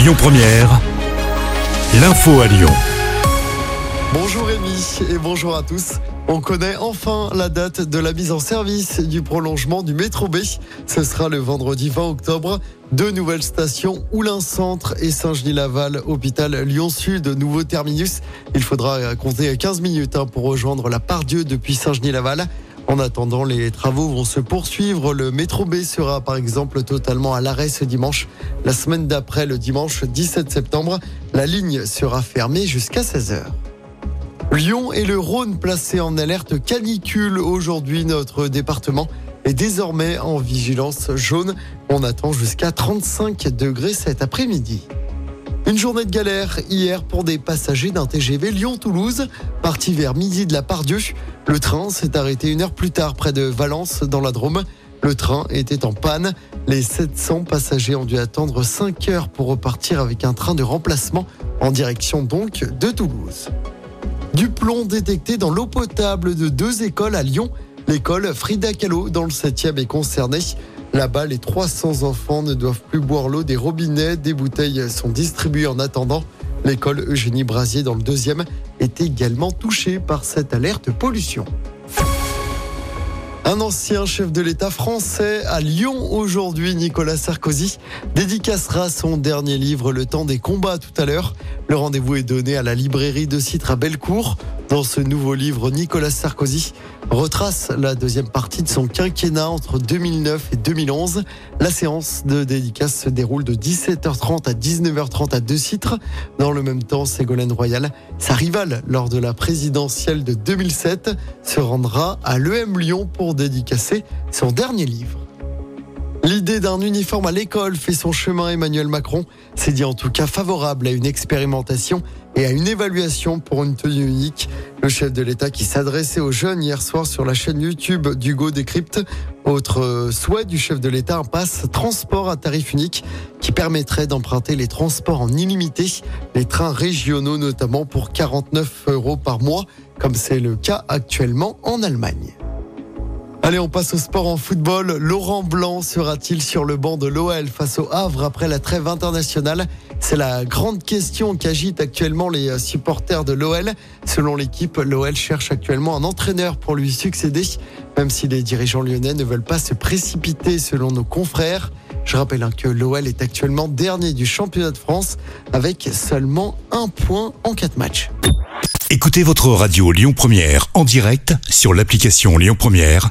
Lyon Première, l'info à Lyon. Bonjour Rémi et bonjour à tous. On connaît enfin la date de la mise en service du prolongement du métro B. Ce sera le vendredi 20 octobre. Deux nouvelles stations, Oulin Centre et Saint-Genis-Laval, hôpital Lyon-Sud, nouveau terminus. Il faudra compter 15 minutes hein, pour rejoindre la Pardieu depuis Saint-Genis-Laval. En attendant, les travaux vont se poursuivre. Le métro B sera par exemple totalement à l'arrêt ce dimanche. La semaine d'après, le dimanche 17 septembre, la ligne sera fermée jusqu'à 16h. Lyon et le Rhône placés en alerte canicule aujourd'hui. Notre département est désormais en vigilance jaune. On attend jusqu'à 35 degrés cet après-midi. Une journée de galère hier pour des passagers d'un TGV Lyon-Toulouse, parti vers midi de la Pardieu. Le train s'est arrêté une heure plus tard près de Valence, dans la Drôme. Le train était en panne. Les 700 passagers ont dû attendre 5 heures pour repartir avec un train de remplacement en direction donc de Toulouse. Du plomb détecté dans l'eau potable de deux écoles à Lyon. L'école Frida Kahlo dans le 7e est concernée. Là-bas, les 300 enfants ne doivent plus boire l'eau des robinets. Des bouteilles sont distribuées en attendant. L'école Eugénie Brasier dans le deuxième est également touchée par cette alerte pollution. Un ancien chef de l'État français à Lyon aujourd'hui, Nicolas Sarkozy, dédicacera son dernier livre Le temps des combats tout à l'heure. Le rendez-vous est donné à la librairie de Citre à Bellecour. Dans ce nouveau livre, Nicolas Sarkozy retrace la deuxième partie de son quinquennat entre 2009 et 2011. La séance de dédicace se déroule de 17h30 à 19h30 à deux citres. Dans le même temps, Ségolène Royal, sa rivale lors de la présidentielle de 2007, se rendra à l'EM Lyon pour dédicacer son dernier livre. L'idée d'un uniforme à l'école fait son chemin. Emmanuel Macron s'est dit en tout cas favorable à une expérimentation et à une évaluation pour une tenue unique. Le chef de l'État qui s'adressait aux jeunes hier soir sur la chaîne YouTube d'Hugo Décrypte. Autre souhait du chef de l'État, un passe transport à tarif unique qui permettrait d'emprunter les transports en illimité, les trains régionaux notamment pour 49 euros par mois, comme c'est le cas actuellement en Allemagne. Allez, on passe au sport en football. Laurent Blanc sera-t-il sur le banc de l'OL face au Havre après la trêve internationale? C'est la grande question qu'agitent actuellement les supporters de l'OL. Selon l'équipe, l'OL cherche actuellement un entraîneur pour lui succéder, même si les dirigeants lyonnais ne veulent pas se précipiter selon nos confrères. Je rappelle hein, que l'OL est actuellement dernier du championnat de France avec seulement un point en quatre matchs. Écoutez votre radio Lyon Première en direct sur l'application Lyon Première,